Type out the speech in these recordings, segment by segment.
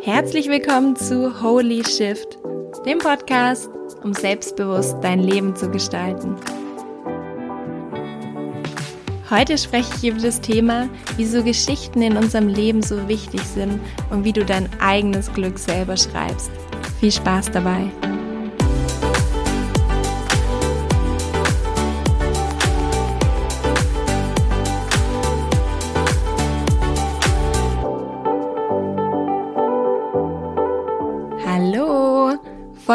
Herzlich willkommen zu Holy Shift, dem Podcast, um selbstbewusst dein Leben zu gestalten. Heute spreche ich über das Thema, wieso Geschichten in unserem Leben so wichtig sind und wie du dein eigenes Glück selber schreibst. Viel Spaß dabei!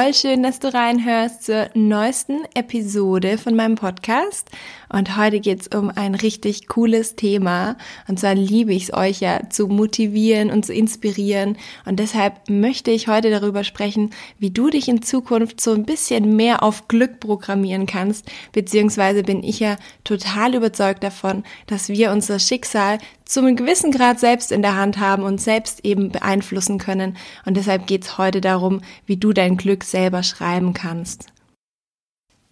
Voll schön, dass du reinhörst zur neuesten Episode von meinem Podcast. Und heute geht's um ein richtig cooles Thema. Und zwar liebe ich es euch ja zu motivieren und zu inspirieren. Und deshalb möchte ich heute darüber sprechen, wie du dich in Zukunft so ein bisschen mehr auf Glück programmieren kannst. Beziehungsweise bin ich ja total überzeugt davon, dass wir unser Schicksal zu einem gewissen Grad selbst in der Hand haben und selbst eben beeinflussen können. Und deshalb geht's heute darum, wie du dein Glück selber schreiben kannst.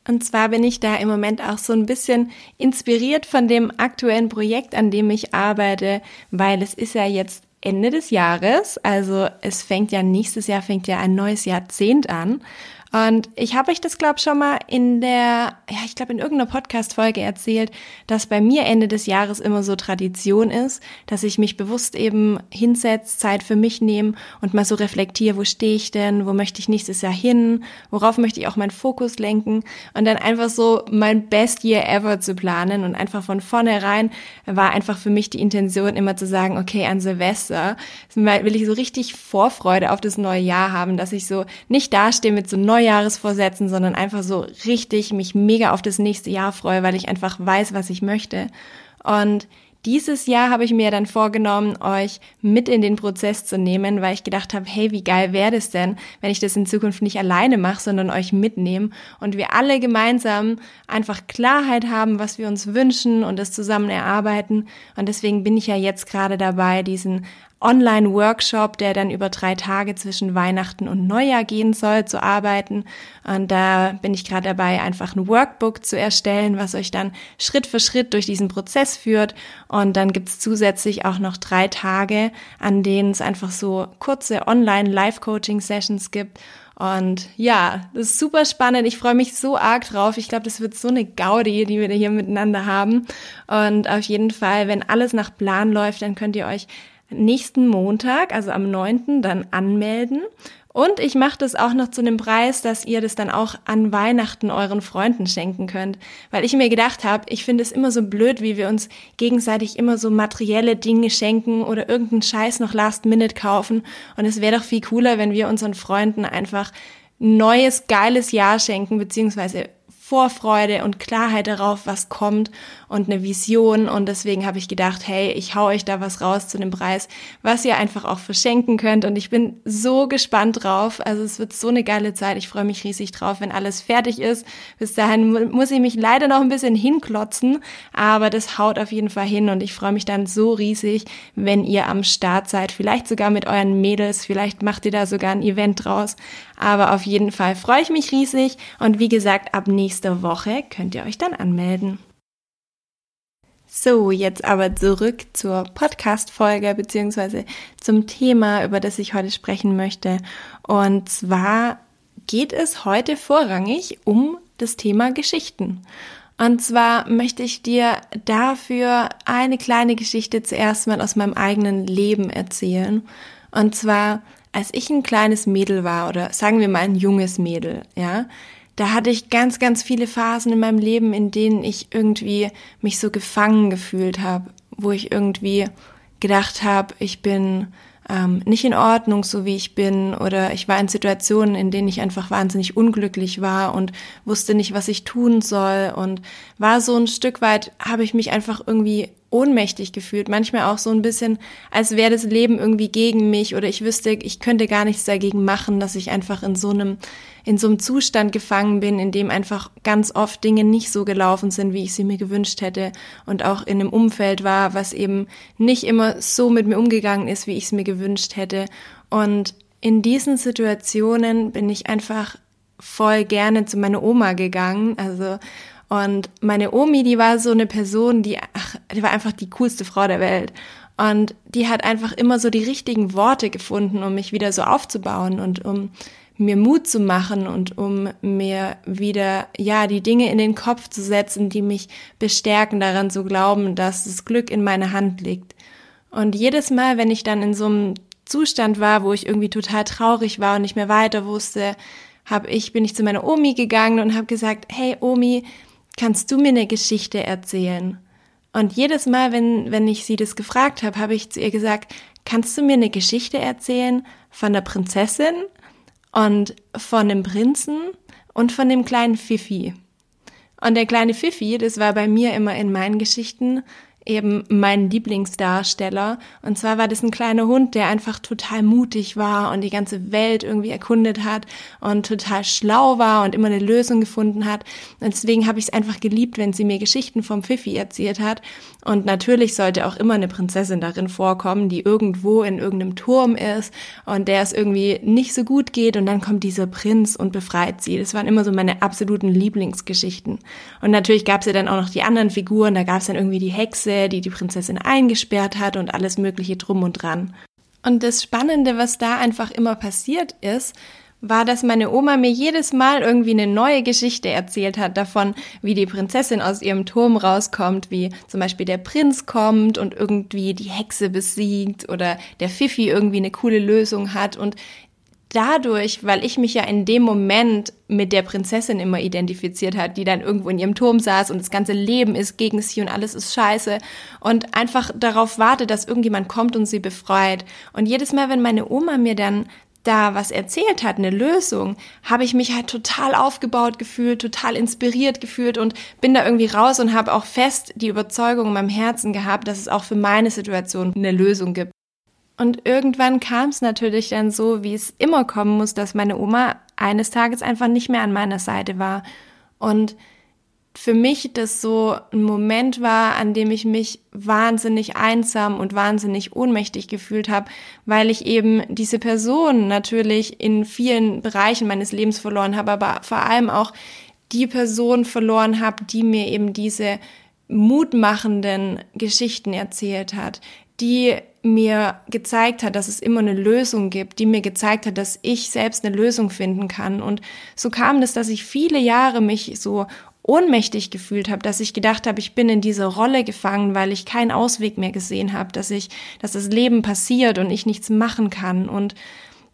Und zwar bin ich da im Moment auch so ein bisschen inspiriert von dem aktuellen Projekt, an dem ich arbeite, weil es ist ja jetzt Ende des Jahres, also es fängt ja nächstes Jahr fängt ja ein neues Jahrzehnt an und ich habe euch das, glaube schon mal in der, ja, ich glaube in irgendeiner Podcast-Folge erzählt, dass bei mir Ende des Jahres immer so Tradition ist, dass ich mich bewusst eben hinsetze, Zeit für mich nehme und mal so reflektiere, wo stehe ich denn, wo möchte ich nächstes Jahr hin, worauf möchte ich auch meinen Fokus lenken und dann einfach so mein Best Year ever zu planen und einfach von vornherein war einfach für mich die Intention immer zu sagen, okay, an Silvester will ich so richtig Vorfreude auf das neue Jahr haben, dass ich so nicht dastehe mit so neuen Neujahresvorsätzen, sondern einfach so richtig mich mega auf das nächste Jahr freue, weil ich einfach weiß, was ich möchte. Und dieses Jahr habe ich mir dann vorgenommen, euch mit in den Prozess zu nehmen, weil ich gedacht habe, hey, wie geil wäre das denn, wenn ich das in Zukunft nicht alleine mache, sondern euch mitnehme und wir alle gemeinsam einfach Klarheit haben, was wir uns wünschen und das zusammen erarbeiten. Und deswegen bin ich ja jetzt gerade dabei, diesen Online-Workshop, der dann über drei Tage zwischen Weihnachten und Neujahr gehen soll, zu arbeiten. Und da bin ich gerade dabei, einfach ein Workbook zu erstellen, was euch dann Schritt für Schritt durch diesen Prozess führt. Und dann gibt's zusätzlich auch noch drei Tage, an denen es einfach so kurze Online-Live-Coaching-Sessions gibt. Und ja, das ist super spannend. Ich freue mich so arg drauf. Ich glaube, das wird so eine Gaudi, die wir hier miteinander haben. Und auf jeden Fall, wenn alles nach Plan läuft, dann könnt ihr euch nächsten Montag, also am 9., dann anmelden. Und ich mache das auch noch zu einem Preis, dass ihr das dann auch an Weihnachten euren Freunden schenken könnt. Weil ich mir gedacht habe, ich finde es immer so blöd, wie wir uns gegenseitig immer so materielle Dinge schenken oder irgendeinen Scheiß noch Last Minute kaufen. Und es wäre doch viel cooler, wenn wir unseren Freunden einfach neues, geiles Jahr schenken, beziehungsweise Vorfreude und Klarheit darauf, was kommt und eine Vision. Und deswegen habe ich gedacht, hey, ich hau euch da was raus zu dem Preis, was ihr einfach auch verschenken könnt. Und ich bin so gespannt drauf. Also es wird so eine geile Zeit. Ich freue mich riesig drauf, wenn alles fertig ist. Bis dahin muss ich mich leider noch ein bisschen hinklotzen, aber das haut auf jeden Fall hin. Und ich freue mich dann so riesig, wenn ihr am Start seid. Vielleicht sogar mit euren Mädels. Vielleicht macht ihr da sogar ein Event draus. Aber auf jeden Fall freue ich mich riesig. Und wie gesagt, ab nächsten nächste Woche könnt ihr euch dann anmelden. So, jetzt aber zurück zur Podcast-Folge beziehungsweise zum Thema, über das ich heute sprechen möchte. Und zwar geht es heute vorrangig um das Thema Geschichten. Und zwar möchte ich dir dafür eine kleine Geschichte zuerst mal aus meinem eigenen Leben erzählen. Und zwar, als ich ein kleines Mädel war oder sagen wir mal ein junges Mädel, ja, da hatte ich ganz, ganz viele Phasen in meinem Leben, in denen ich irgendwie mich so gefangen gefühlt habe, wo ich irgendwie gedacht habe, ich bin ähm, nicht in Ordnung, so wie ich bin, oder ich war in Situationen, in denen ich einfach wahnsinnig unglücklich war und wusste nicht, was ich tun soll und war so ein Stück weit, habe ich mich einfach irgendwie ohnmächtig gefühlt, manchmal auch so ein bisschen, als wäre das Leben irgendwie gegen mich oder ich wüsste, ich könnte gar nichts dagegen machen, dass ich einfach in so einem in so einem Zustand gefangen bin, in dem einfach ganz oft Dinge nicht so gelaufen sind, wie ich sie mir gewünscht hätte und auch in einem Umfeld war, was eben nicht immer so mit mir umgegangen ist, wie ich es mir gewünscht hätte. Und in diesen Situationen bin ich einfach voll gerne zu meiner Oma gegangen, also Und meine Omi, die war so eine Person, die, ach, die war einfach die coolste Frau der Welt. Und die hat einfach immer so die richtigen Worte gefunden, um mich wieder so aufzubauen und um mir Mut zu machen und um mir wieder, ja, die Dinge in den Kopf zu setzen, die mich bestärken, daran zu glauben, dass das Glück in meiner Hand liegt. Und jedes Mal, wenn ich dann in so einem Zustand war, wo ich irgendwie total traurig war und nicht mehr weiter wusste, hab ich, bin ich zu meiner Omi gegangen und habe gesagt, hey Omi, kannst du mir eine Geschichte erzählen? Und jedes Mal, wenn, wenn ich sie das gefragt habe, habe ich zu ihr gesagt, kannst du mir eine Geschichte erzählen von der Prinzessin und von dem Prinzen und von dem kleinen Fifi? Und der kleine Fifi, das war bei mir immer in meinen Geschichten eben mein Lieblingsdarsteller. Und zwar war das ein kleiner Hund, der einfach total mutig war und die ganze Welt irgendwie erkundet hat und total schlau war und immer eine Lösung gefunden hat. Und deswegen habe ich es einfach geliebt, wenn sie mir Geschichten vom Pfiffi erzählt hat. Und natürlich sollte auch immer eine Prinzessin darin vorkommen, die irgendwo in irgendeinem Turm ist und der es irgendwie nicht so gut geht. Und dann kommt dieser Prinz und befreit sie. Das waren immer so meine absoluten Lieblingsgeschichten. Und natürlich gab es ja dann auch noch die anderen Figuren. Da gab es dann irgendwie die Hexe, die die Prinzessin eingesperrt hat und alles Mögliche drum und dran. Und das Spannende, was da einfach immer passiert ist, war, dass meine Oma mir jedes Mal irgendwie eine neue Geschichte erzählt hat davon, wie die Prinzessin aus ihrem Turm rauskommt, wie zum Beispiel der Prinz kommt und irgendwie die Hexe besiegt oder der Fifi irgendwie eine coole Lösung hat und dadurch, weil ich mich ja in dem Moment mit der Prinzessin immer identifiziert hat, die dann irgendwo in ihrem Turm saß und das ganze Leben ist gegen sie und alles ist scheiße und einfach darauf wartet, dass irgendjemand kommt und sie befreit. Und jedes Mal, wenn meine Oma mir dann da was erzählt hat, eine Lösung, habe ich mich halt total aufgebaut gefühlt, total inspiriert gefühlt und bin da irgendwie raus und habe auch fest die Überzeugung in meinem Herzen gehabt, dass es auch für meine Situation eine Lösung gibt. Und irgendwann kam es natürlich dann so, wie es immer kommen muss, dass meine Oma eines Tages einfach nicht mehr an meiner Seite war. Und für mich das so ein Moment war, an dem ich mich wahnsinnig einsam und wahnsinnig ohnmächtig gefühlt habe, weil ich eben diese Person natürlich in vielen Bereichen meines Lebens verloren habe, aber vor allem auch die Person verloren habe, die mir eben diese mutmachenden Geschichten erzählt hat, die mir gezeigt hat, dass es immer eine Lösung gibt, die mir gezeigt hat, dass ich selbst eine Lösung finden kann. Und so kam es, dass ich viele Jahre mich so ohnmächtig gefühlt habe, dass ich gedacht habe, ich bin in diese Rolle gefangen, weil ich keinen Ausweg mehr gesehen habe, dass ich, dass das Leben passiert und ich nichts machen kann. Und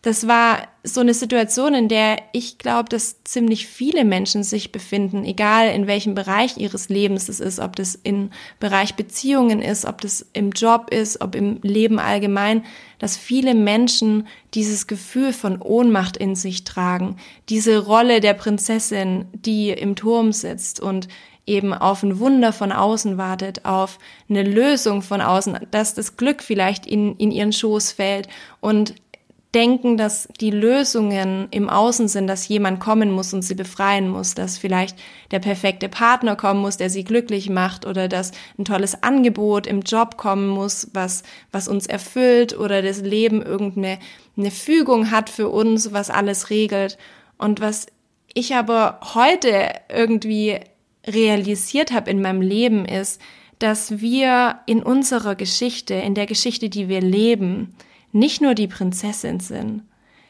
das war so eine Situation, in der ich glaube, dass ziemlich viele Menschen sich befinden, egal in welchem Bereich ihres Lebens es ist, ob das im Bereich Beziehungen ist, ob das im Job ist, ob im Leben allgemein, dass viele Menschen dieses Gefühl von Ohnmacht in sich tragen, diese Rolle der Prinzessin, die im Turm sitzt und eben auf ein Wunder von außen wartet, auf eine Lösung von außen, dass das Glück vielleicht in, in ihren Schoß fällt und denken, dass die Lösungen im Außen sind, dass jemand kommen muss und sie befreien muss, dass vielleicht der perfekte Partner kommen muss, der sie glücklich macht oder dass ein tolles Angebot im Job kommen muss, was, was uns erfüllt oder das Leben irgendeine eine Fügung hat für uns, was alles regelt. Und was ich aber heute irgendwie realisiert habe in meinem Leben ist, dass wir in unserer Geschichte, in der Geschichte, die wir leben, nicht nur die Prinzessin sind.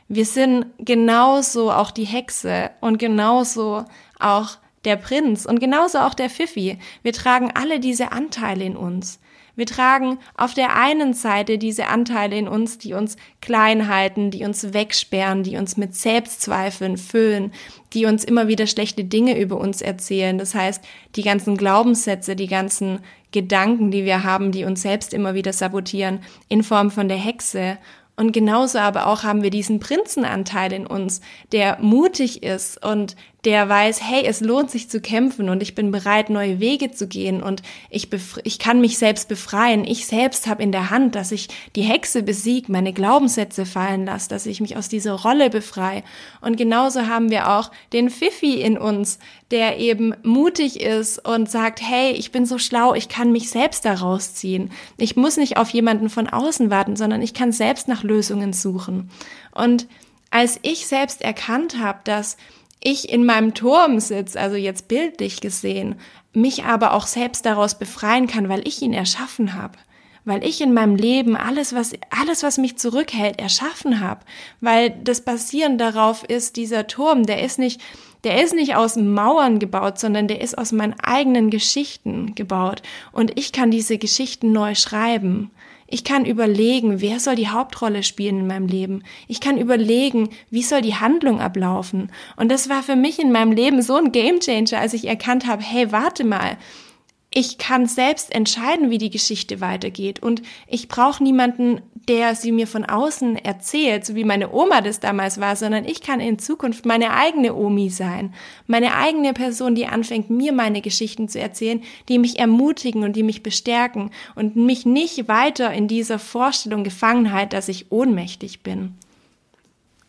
Wir sind genauso auch die Hexe und genauso auch der Prinz und genauso auch der Fifi. Wir tragen alle diese Anteile in uns. Wir tragen auf der einen Seite diese Anteile in uns, die uns klein halten, die uns wegsperren, die uns mit Selbstzweifeln füllen, die uns immer wieder schlechte Dinge über uns erzählen. Das heißt, die ganzen Glaubenssätze, die ganzen Gedanken, die wir haben, die uns selbst immer wieder sabotieren, in Form von der Hexe. Und genauso aber auch haben wir diesen Prinzenanteil in uns, der mutig ist und der weiß, hey, es lohnt sich zu kämpfen und ich bin bereit, neue Wege zu gehen und ich, ich kann mich selbst befreien. Ich selbst habe in der Hand, dass ich die Hexe besieg, meine Glaubenssätze fallen lasse, dass ich mich aus dieser Rolle befreie. Und genauso haben wir auch den Fifi in uns, der eben mutig ist und sagt, hey, ich bin so schlau, ich kann mich selbst daraus ziehen. Ich muss nicht auf jemanden von außen warten, sondern ich kann selbst nach Lösungen suchen. Und als ich selbst erkannt habe, dass ich in meinem Turm sitze, also jetzt bildlich gesehen, mich aber auch selbst daraus befreien kann, weil ich ihn erschaffen habe weil ich in meinem Leben alles, was, alles, was mich zurückhält, erschaffen habe, weil das Basieren darauf ist, dieser Turm, der ist nicht, der ist nicht aus Mauern gebaut, sondern der ist aus meinen eigenen Geschichten gebaut. Und ich kann diese Geschichten neu schreiben. Ich kann überlegen, wer soll die Hauptrolle spielen in meinem Leben. Ich kann überlegen, wie soll die Handlung ablaufen. Und das war für mich in meinem Leben so ein Gamechanger, als ich erkannt habe, hey, warte mal, ich kann selbst entscheiden, wie die Geschichte weitergeht und ich brauche niemanden, der sie mir von außen erzählt, so wie meine Oma das damals war, sondern ich kann in Zukunft meine eigene Omi sein, meine eigene Person, die anfängt, mir meine Geschichten zu erzählen, die mich ermutigen und die mich bestärken und mich nicht weiter in dieser Vorstellung Gefangenheit, dass ich ohnmächtig bin.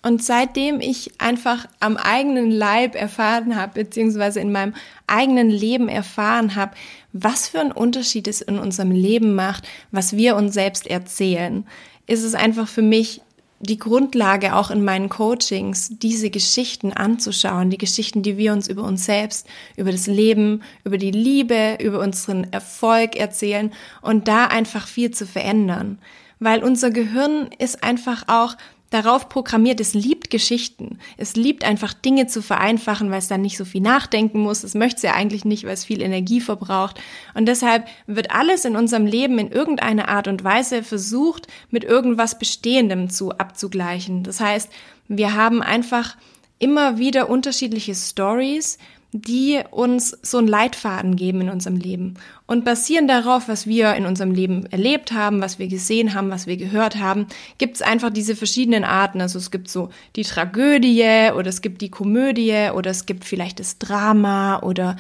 Und seitdem ich einfach am eigenen Leib erfahren habe, beziehungsweise in meinem eigenen Leben erfahren habe, was für einen Unterschied es in unserem Leben macht, was wir uns selbst erzählen, ist es einfach für mich die Grundlage auch in meinen Coachings, diese Geschichten anzuschauen, die Geschichten, die wir uns über uns selbst, über das Leben, über die Liebe, über unseren Erfolg erzählen und da einfach viel zu verändern. Weil unser Gehirn ist einfach auch darauf programmiert, es liebt Geschichten. Es liebt einfach Dinge zu vereinfachen, weil es dann nicht so viel nachdenken muss. Es möchte es ja eigentlich nicht, weil es viel Energie verbraucht. Und deshalb wird alles in unserem Leben in irgendeiner Art und Weise versucht, mit irgendwas Bestehendem zu abzugleichen. Das heißt, wir haben einfach immer wieder unterschiedliche Stories, die uns so einen Leitfaden geben in unserem Leben und basieren darauf, was wir in unserem Leben erlebt haben, was wir gesehen haben, was wir gehört haben, gibt es einfach diese verschiedenen Arten. Also es gibt so die Tragödie oder es gibt die Komödie oder es gibt vielleicht das Drama oder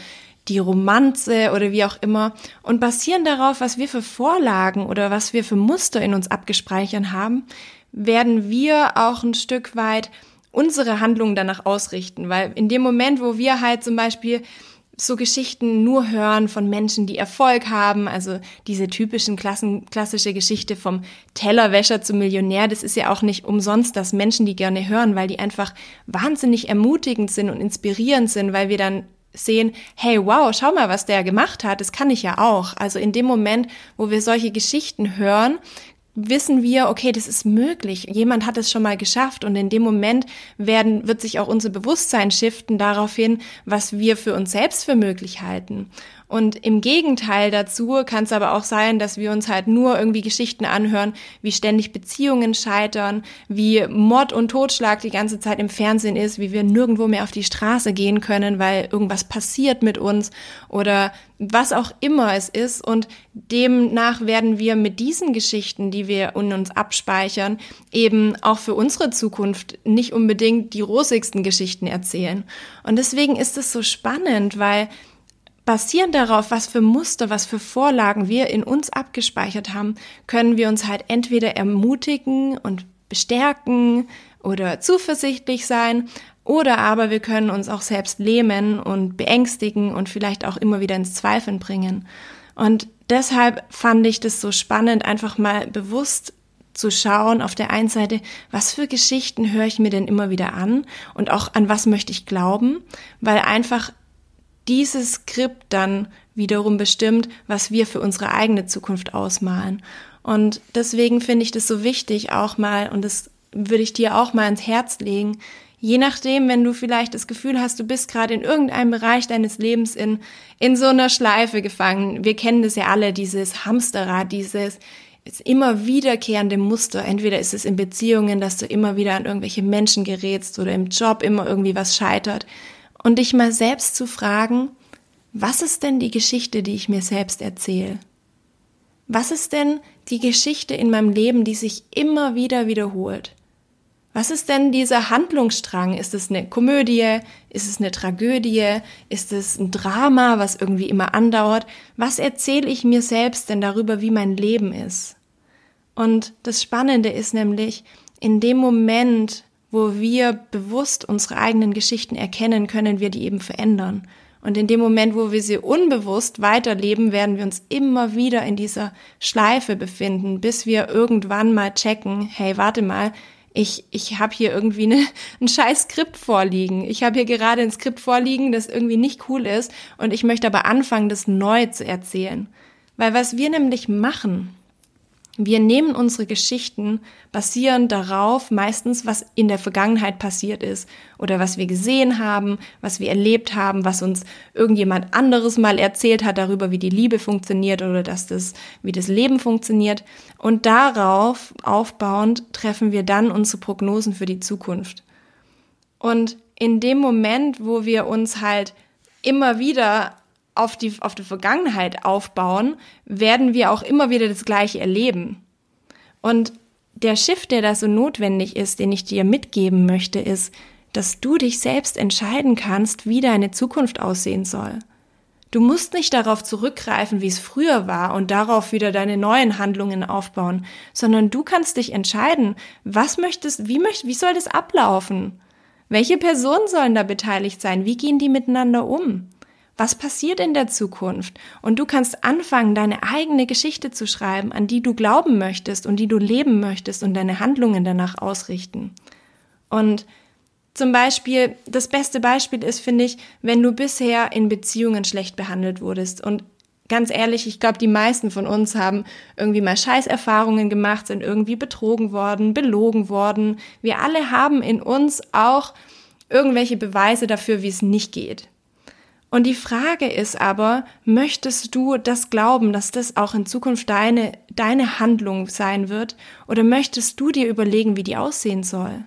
die Romanze oder wie auch immer und basieren darauf, was wir für Vorlagen oder was wir für Muster in uns abgespeichert haben, werden wir auch ein Stück weit unsere Handlungen danach ausrichten, weil in dem Moment, wo wir halt zum Beispiel so Geschichten nur hören von Menschen, die Erfolg haben, also diese typischen Klassen, klassische Geschichte vom Tellerwäscher zum Millionär, das ist ja auch nicht umsonst, dass Menschen die gerne hören, weil die einfach wahnsinnig ermutigend sind und inspirierend sind, weil wir dann sehen, hey, wow, schau mal, was der gemacht hat, das kann ich ja auch. Also in dem Moment, wo wir solche Geschichten hören, wissen wir, okay, das ist möglich. Jemand hat es schon mal geschafft und in dem Moment werden, wird sich auch unser Bewusstsein shiften daraufhin, was wir für uns selbst für möglich halten. Und im Gegenteil dazu kann es aber auch sein, dass wir uns halt nur irgendwie Geschichten anhören, wie ständig Beziehungen scheitern, wie Mord und Totschlag die ganze Zeit im Fernsehen ist, wie wir nirgendwo mehr auf die Straße gehen können, weil irgendwas passiert mit uns oder was auch immer es ist. Und demnach werden wir mit diesen Geschichten, die wir in uns abspeichern, eben auch für unsere Zukunft nicht unbedingt die rosigsten Geschichten erzählen. Und deswegen ist es so spannend, weil basierend darauf, was für Muster, was für Vorlagen wir in uns abgespeichert haben, können wir uns halt entweder ermutigen und bestärken oder zuversichtlich sein, oder aber wir können uns auch selbst lähmen und beängstigen und vielleicht auch immer wieder ins Zweifeln bringen. Und deshalb fand ich das so spannend, einfach mal bewusst zu schauen, auf der einen Seite, was für Geschichten höre ich mir denn immer wieder an und auch an was möchte ich glauben, weil einfach dieses Skript dann wiederum bestimmt, was wir für unsere eigene Zukunft ausmalen. Und deswegen finde ich das so wichtig auch mal, und das würde ich dir auch mal ins Herz legen, je nachdem, wenn du vielleicht das Gefühl hast, du bist gerade in irgendeinem Bereich deines Lebens in, in so einer Schleife gefangen. Wir kennen das ja alle, dieses Hamsterrad, dieses immer wiederkehrende Muster. Entweder ist es in Beziehungen, dass du immer wieder an irgendwelche Menschen gerätst oder im Job immer irgendwie was scheitert und dich mal selbst zu fragen, was ist denn die Geschichte, die ich mir selbst erzähle? Was ist denn die Geschichte in meinem Leben, die sich immer wieder wiederholt? Was ist denn dieser Handlungsstrang? Ist es eine Komödie? Ist es eine Tragödie? Ist es ein Drama, was irgendwie immer andauert? Was erzähle ich mir selbst denn darüber, wie mein Leben ist? Und das Spannende ist nämlich, in dem Moment, wo wir bewusst unsere eigenen Geschichten erkennen, können wir die eben verändern. Und in dem Moment, wo wir sie unbewusst weiterleben, werden wir uns immer wieder in dieser Schleife befinden, bis wir irgendwann mal checken, hey, warte mal, ich, ich habe hier irgendwie eine, ein scheiß Skript vorliegen. Ich habe hier gerade ein Skript vorliegen, das irgendwie nicht cool ist und ich möchte aber anfangen, das neu zu erzählen. Weil was wir nämlich machen, wir nehmen unsere Geschichten basierend darauf meistens, was in der Vergangenheit passiert ist oder was wir gesehen haben, was wir erlebt haben, was uns irgendjemand anderes mal erzählt hat darüber, wie die Liebe funktioniert oder dass das, wie das Leben funktioniert. Und darauf aufbauend treffen wir dann unsere Prognosen für die Zukunft. Und in dem Moment, wo wir uns halt immer wieder auf die, auf die Vergangenheit aufbauen, werden wir auch immer wieder das Gleiche erleben. Und der Shift, der da so notwendig ist, den ich dir mitgeben möchte, ist, dass du dich selbst entscheiden kannst, wie deine Zukunft aussehen soll. Du musst nicht darauf zurückgreifen, wie es früher war und darauf wieder deine neuen Handlungen aufbauen, sondern du kannst dich entscheiden, was möchtest, wie möchtest, wie soll das ablaufen? Welche Personen sollen da beteiligt sein? Wie gehen die miteinander um? Was passiert in der Zukunft? Und du kannst anfangen, deine eigene Geschichte zu schreiben, an die du glauben möchtest und die du leben möchtest und deine Handlungen danach ausrichten. Und zum Beispiel, das beste Beispiel ist, finde ich, wenn du bisher in Beziehungen schlecht behandelt wurdest. Und ganz ehrlich, ich glaube, die meisten von uns haben irgendwie mal Scheißerfahrungen gemacht, sind irgendwie betrogen worden, belogen worden. Wir alle haben in uns auch irgendwelche Beweise dafür, wie es nicht geht. Und die Frage ist aber, möchtest du das glauben, dass das auch in Zukunft deine, deine Handlung sein wird? Oder möchtest du dir überlegen, wie die aussehen soll?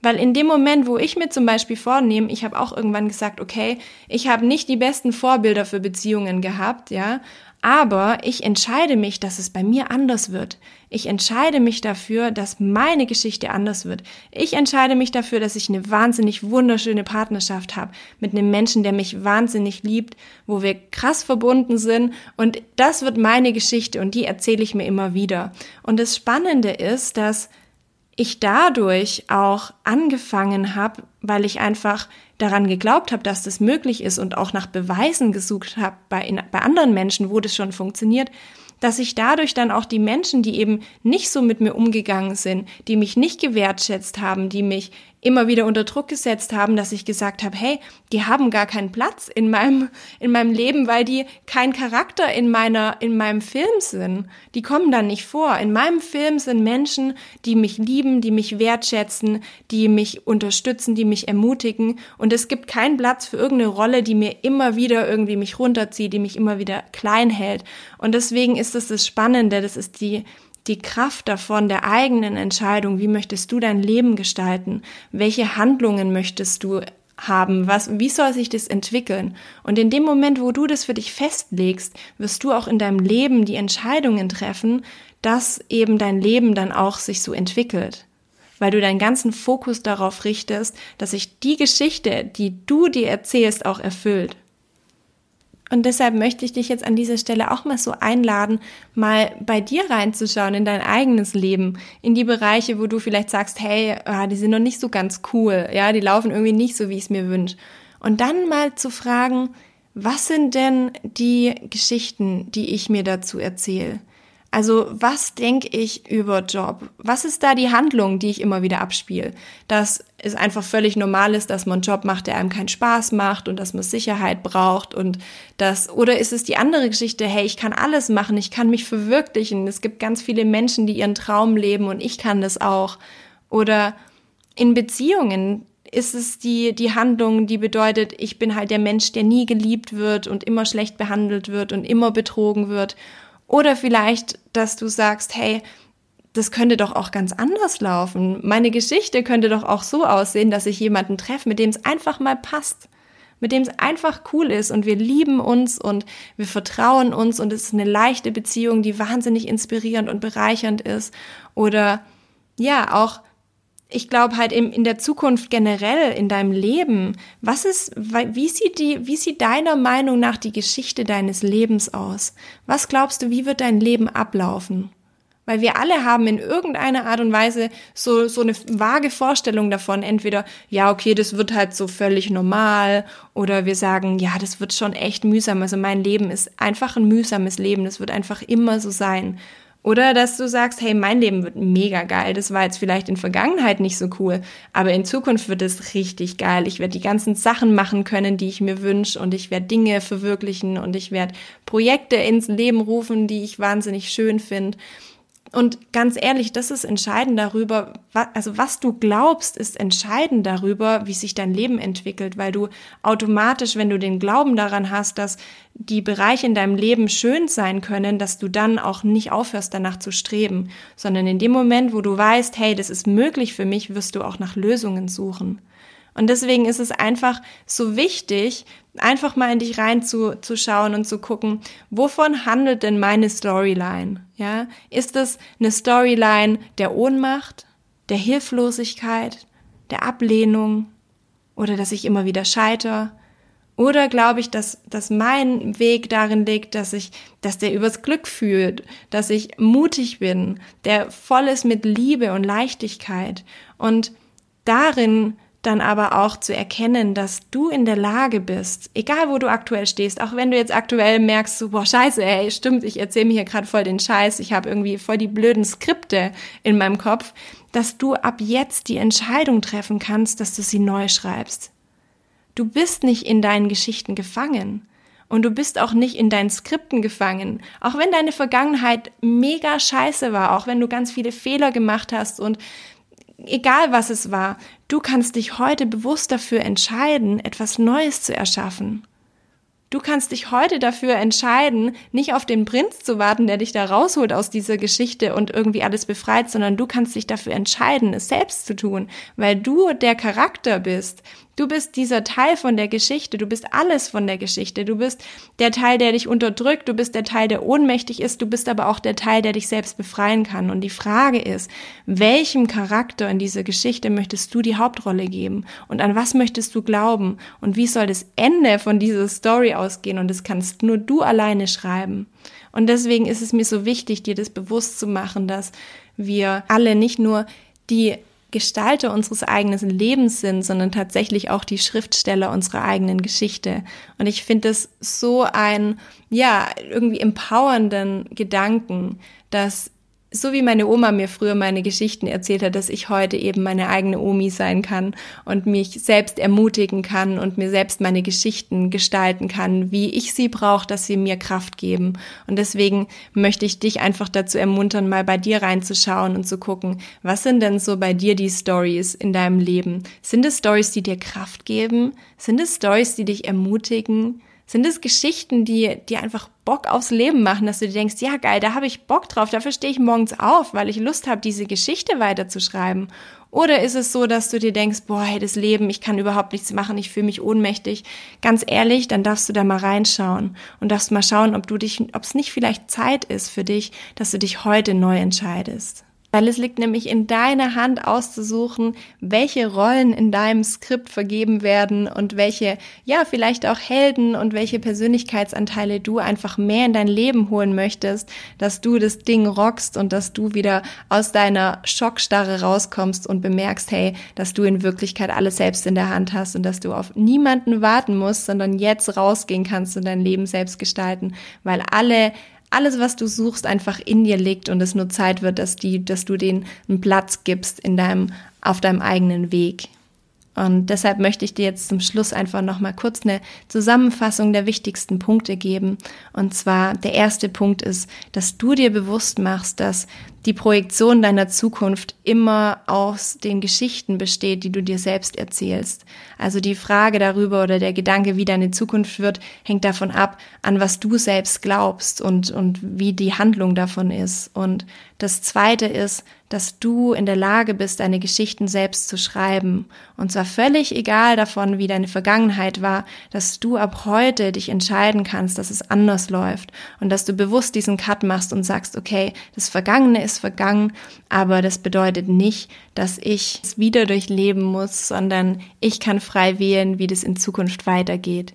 Weil in dem Moment, wo ich mir zum Beispiel vornehme, ich habe auch irgendwann gesagt, okay, ich habe nicht die besten Vorbilder für Beziehungen gehabt, ja, aber ich entscheide mich, dass es bei mir anders wird. Ich entscheide mich dafür, dass meine Geschichte anders wird. Ich entscheide mich dafür, dass ich eine wahnsinnig wunderschöne Partnerschaft habe mit einem Menschen, der mich wahnsinnig liebt, wo wir krass verbunden sind. Und das wird meine Geschichte und die erzähle ich mir immer wieder. Und das Spannende ist, dass ich dadurch auch angefangen habe, weil ich einfach daran geglaubt habe, dass das möglich ist und auch nach Beweisen gesucht habe bei, bei anderen Menschen, wo das schon funktioniert, dass ich dadurch dann auch die Menschen, die eben nicht so mit mir umgegangen sind, die mich nicht gewertschätzt haben, die mich immer wieder unter Druck gesetzt haben, dass ich gesagt habe, hey, die haben gar keinen Platz in meinem in meinem Leben, weil die kein Charakter in meiner in meinem Film sind. Die kommen dann nicht vor. In meinem Film sind Menschen, die mich lieben, die mich wertschätzen, die mich unterstützen, die mich ermutigen und es gibt keinen Platz für irgendeine Rolle, die mir immer wieder irgendwie mich runterzieht, die mich immer wieder klein hält. Und deswegen ist es das Spannende, das ist die die Kraft davon, der eigenen Entscheidung, wie möchtest du dein Leben gestalten, welche Handlungen möchtest du haben, was, wie soll sich das entwickeln? Und in dem Moment, wo du das für dich festlegst, wirst du auch in deinem Leben die Entscheidungen treffen, dass eben dein Leben dann auch sich so entwickelt. Weil du deinen ganzen Fokus darauf richtest, dass sich die Geschichte, die du dir erzählst, auch erfüllt. Und deshalb möchte ich dich jetzt an dieser Stelle auch mal so einladen, mal bei dir reinzuschauen in dein eigenes Leben, in die Bereiche, wo du vielleicht sagst, hey, ah, die sind noch nicht so ganz cool, ja, die laufen irgendwie nicht so, wie ich es mir wünsche. Und dann mal zu fragen, was sind denn die Geschichten, die ich mir dazu erzähle? Also was denke ich über Job? Was ist da die Handlung, die ich immer wieder abspiele? Dass es einfach völlig normal ist, dass man einen Job macht, der einem keinen Spaß macht und dass man Sicherheit braucht und das, oder ist es die andere Geschichte, hey, ich kann alles machen, ich kann mich verwirklichen. Es gibt ganz viele Menschen, die ihren Traum leben und ich kann das auch. Oder in Beziehungen ist es die, die Handlung, die bedeutet, ich bin halt der Mensch, der nie geliebt wird und immer schlecht behandelt wird und immer betrogen wird oder vielleicht, dass du sagst, hey, das könnte doch auch ganz anders laufen. Meine Geschichte könnte doch auch so aussehen, dass ich jemanden treffe, mit dem es einfach mal passt, mit dem es einfach cool ist und wir lieben uns und wir vertrauen uns und es ist eine leichte Beziehung, die wahnsinnig inspirierend und bereichernd ist. Oder ja, auch ich glaube halt in, in der Zukunft generell in deinem Leben, was ist, wie sieht die, wie sieht deiner Meinung nach die Geschichte deines Lebens aus? Was glaubst du, wie wird dein Leben ablaufen? Weil wir alle haben in irgendeiner Art und Weise so, so eine vage Vorstellung davon. Entweder, ja, okay, das wird halt so völlig normal. Oder wir sagen, ja, das wird schon echt mühsam. Also mein Leben ist einfach ein mühsames Leben. Das wird einfach immer so sein. Oder dass du sagst, hey, mein Leben wird mega geil. Das war jetzt vielleicht in Vergangenheit nicht so cool, aber in Zukunft wird es richtig geil. Ich werde die ganzen Sachen machen können, die ich mir wünsche und ich werde Dinge verwirklichen und ich werde Projekte ins Leben rufen, die ich wahnsinnig schön finde. Und ganz ehrlich, das ist entscheidend darüber, also was du glaubst, ist entscheidend darüber, wie sich dein Leben entwickelt, weil du automatisch, wenn du den Glauben daran hast, dass die Bereiche in deinem Leben schön sein können, dass du dann auch nicht aufhörst, danach zu streben, sondern in dem Moment, wo du weißt, hey, das ist möglich für mich, wirst du auch nach Lösungen suchen. Und deswegen ist es einfach so wichtig, einfach mal in dich reinzuschauen und zu gucken, wovon handelt denn meine Storyline? Ja, ist es eine Storyline der Ohnmacht, der Hilflosigkeit, der Ablehnung oder dass ich immer wieder scheiter? Oder glaube ich, dass, dass mein Weg darin liegt, dass ich, dass der übers Glück fühlt, dass ich mutig bin, der voll ist mit Liebe und Leichtigkeit und darin dann aber auch zu erkennen, dass du in der Lage bist, egal wo du aktuell stehst, auch wenn du jetzt aktuell merkst, so, boah, scheiße, ey, stimmt, ich erzähle mir hier gerade voll den Scheiß, ich habe irgendwie voll die blöden Skripte in meinem Kopf, dass du ab jetzt die Entscheidung treffen kannst, dass du sie neu schreibst. Du bist nicht in deinen Geschichten gefangen. Und du bist auch nicht in deinen Skripten gefangen. Auch wenn deine Vergangenheit mega scheiße war, auch wenn du ganz viele Fehler gemacht hast und egal was es war, du kannst dich heute bewusst dafür entscheiden, etwas Neues zu erschaffen. Du kannst dich heute dafür entscheiden, nicht auf den Prinz zu warten, der dich da rausholt aus dieser Geschichte und irgendwie alles befreit, sondern du kannst dich dafür entscheiden, es selbst zu tun, weil du der Charakter bist, Du bist dieser Teil von der Geschichte, du bist alles von der Geschichte, du bist der Teil, der dich unterdrückt, du bist der Teil, der ohnmächtig ist, du bist aber auch der Teil, der dich selbst befreien kann. Und die Frage ist, welchem Charakter in dieser Geschichte möchtest du die Hauptrolle geben? Und an was möchtest du glauben? Und wie soll das Ende von dieser Story ausgehen? Und das kannst nur du alleine schreiben. Und deswegen ist es mir so wichtig, dir das bewusst zu machen, dass wir alle nicht nur die Gestalter unseres eigenen Lebens sind, sondern tatsächlich auch die Schriftsteller unserer eigenen Geschichte. Und ich finde es so ein, ja, irgendwie empowernden Gedanken, dass so wie meine Oma mir früher meine Geschichten erzählt hat, dass ich heute eben meine eigene Omi sein kann und mich selbst ermutigen kann und mir selbst meine Geschichten gestalten kann, wie ich sie brauche, dass sie mir Kraft geben. Und deswegen möchte ich dich einfach dazu ermuntern, mal bei dir reinzuschauen und zu gucken, was sind denn so bei dir die Stories in deinem Leben? Sind es Stories, die dir Kraft geben? Sind es Stories, die dich ermutigen? Sind es Geschichten, die dir einfach Bock aufs Leben machen, dass du dir denkst, ja geil, da habe ich Bock drauf, dafür stehe ich morgens auf, weil ich Lust habe, diese Geschichte weiterzuschreiben? Oder ist es so, dass du dir denkst, boah, hey, das Leben, ich kann überhaupt nichts machen, ich fühle mich ohnmächtig? Ganz ehrlich, dann darfst du da mal reinschauen und darfst mal schauen, ob du dich, ob es nicht vielleicht Zeit ist für dich, dass du dich heute neu entscheidest. Weil es liegt nämlich in deiner Hand auszusuchen, welche Rollen in deinem Skript vergeben werden und welche, ja, vielleicht auch Helden und welche Persönlichkeitsanteile du einfach mehr in dein Leben holen möchtest, dass du das Ding rockst und dass du wieder aus deiner Schockstarre rauskommst und bemerkst, hey, dass du in Wirklichkeit alles selbst in der Hand hast und dass du auf niemanden warten musst, sondern jetzt rausgehen kannst und dein Leben selbst gestalten, weil alle alles, was du suchst, einfach in dir liegt und es nur Zeit wird, dass die, dass du denen einen Platz gibst in deinem, auf deinem eigenen Weg. Und deshalb möchte ich dir jetzt zum Schluss einfach nochmal kurz eine Zusammenfassung der wichtigsten Punkte geben. Und zwar der erste Punkt ist, dass du dir bewusst machst, dass die Projektion deiner Zukunft immer aus den Geschichten besteht, die du dir selbst erzählst. Also die Frage darüber oder der Gedanke, wie deine Zukunft wird, hängt davon ab, an was du selbst glaubst und, und wie die Handlung davon ist. Und das zweite ist, dass du in der Lage bist, deine Geschichten selbst zu schreiben. Und zwar völlig egal davon, wie deine Vergangenheit war, dass du ab heute dich entscheiden kannst, dass es anders läuft und dass du bewusst diesen Cut machst und sagst, okay, das Vergangene ist vergangen, aber das bedeutet nicht, dass ich es wieder durchleben muss, sondern ich kann frei wählen, wie das in Zukunft weitergeht.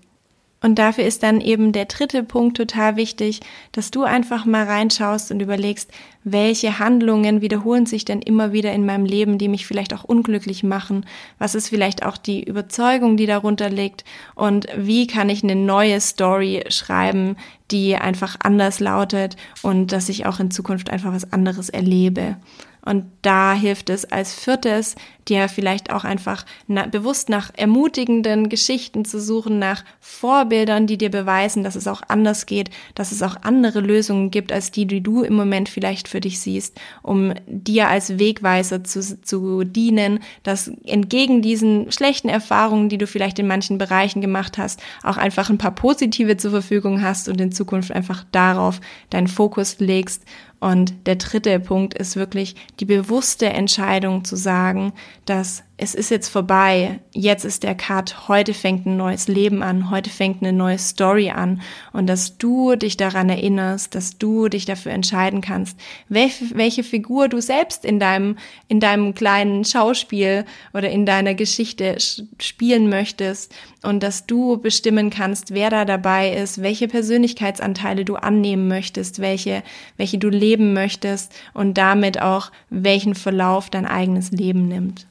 Und dafür ist dann eben der dritte Punkt total wichtig, dass du einfach mal reinschaust und überlegst, welche Handlungen wiederholen sich denn immer wieder in meinem Leben, die mich vielleicht auch unglücklich machen? Was ist vielleicht auch die Überzeugung, die darunter liegt? Und wie kann ich eine neue Story schreiben, die einfach anders lautet und dass ich auch in Zukunft einfach was anderes erlebe? Und da hilft es als viertes, dir vielleicht auch einfach na, bewusst nach ermutigenden Geschichten zu suchen, nach Vorbildern, die dir beweisen, dass es auch anders geht, dass es auch andere Lösungen gibt, als die, die du im Moment vielleicht für dich siehst, um dir als Wegweiser zu, zu dienen, dass entgegen diesen schlechten Erfahrungen, die du vielleicht in manchen Bereichen gemacht hast, auch einfach ein paar positive zur Verfügung hast und in Zukunft einfach darauf deinen Fokus legst und der dritte Punkt ist wirklich die bewusste Entscheidung zu sagen, dass es ist jetzt vorbei, jetzt ist der Cut, heute fängt ein neues Leben an, heute fängt eine neue Story an. Und dass du dich daran erinnerst, dass du dich dafür entscheiden kannst, welche, welche Figur du selbst in deinem, in deinem kleinen Schauspiel oder in deiner Geschichte spielen möchtest. Und dass du bestimmen kannst, wer da dabei ist, welche Persönlichkeitsanteile du annehmen möchtest, welche, welche du leben möchtest und damit auch welchen Verlauf dein eigenes Leben nimmt.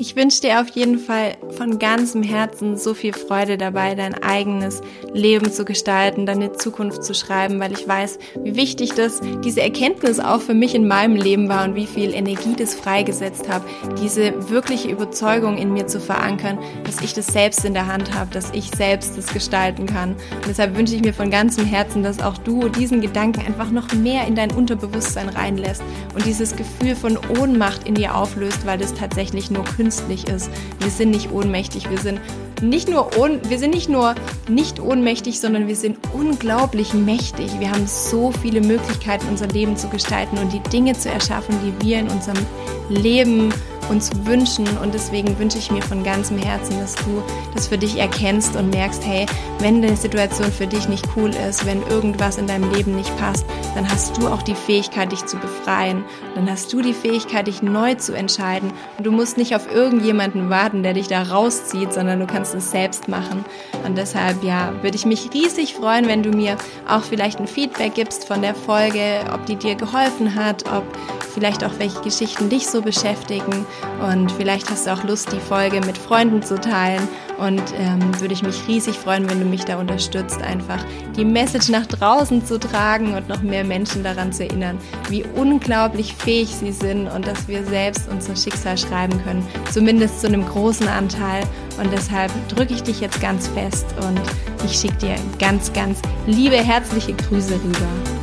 Ich wünsche dir auf jeden Fall von ganzem Herzen so viel Freude dabei, dein eigenes Leben zu gestalten, deine Zukunft zu schreiben, weil ich weiß, wie wichtig das, diese Erkenntnis auch für mich in meinem Leben war und wie viel Energie das freigesetzt habe, diese wirkliche Überzeugung in mir zu verankern, dass ich das selbst in der Hand habe, dass ich selbst das gestalten kann. Und deshalb wünsche ich mir von ganzem Herzen, dass auch du diesen Gedanken einfach noch mehr in dein Unterbewusstsein reinlässt und dieses Gefühl von Ohnmacht in dir auflöst, weil das tatsächlich nur künstlich künstlich ist. Wir sind nicht ohnmächtig, wir sind nicht nur ohn, wir sind nicht nur nicht ohnmächtig, sondern wir sind unglaublich mächtig. Wir haben so viele Möglichkeiten, unser Leben zu gestalten und die Dinge zu erschaffen, die wir in unserem Leben uns wünschen. Und deswegen wünsche ich mir von ganzem Herzen, dass du das für dich erkennst und merkst, hey, wenn eine Situation für dich nicht cool ist, wenn irgendwas in deinem Leben nicht passt, dann hast du auch die Fähigkeit, dich zu befreien. Dann hast du die Fähigkeit, dich neu zu entscheiden. Und du musst nicht auf irgendjemanden warten, der dich da rauszieht, sondern du kannst es selbst machen. Und deshalb, ja, würde ich mich riesig freuen, wenn du mir auch vielleicht ein Feedback gibst von der Folge, ob die dir geholfen hat, ob vielleicht auch welche Geschichten dich so beschäftigen und vielleicht hast du auch Lust, die Folge mit Freunden zu teilen und ähm, würde ich mich riesig freuen, wenn du mich da unterstützt, einfach die Message nach draußen zu tragen und noch mehr Menschen daran zu erinnern, wie unglaublich fähig sie sind und dass wir selbst unser Schicksal schreiben können, zumindest zu einem großen Anteil. Und deshalb drücke ich dich jetzt ganz fest und ich schicke dir ganz, ganz liebe, herzliche Grüße rüber.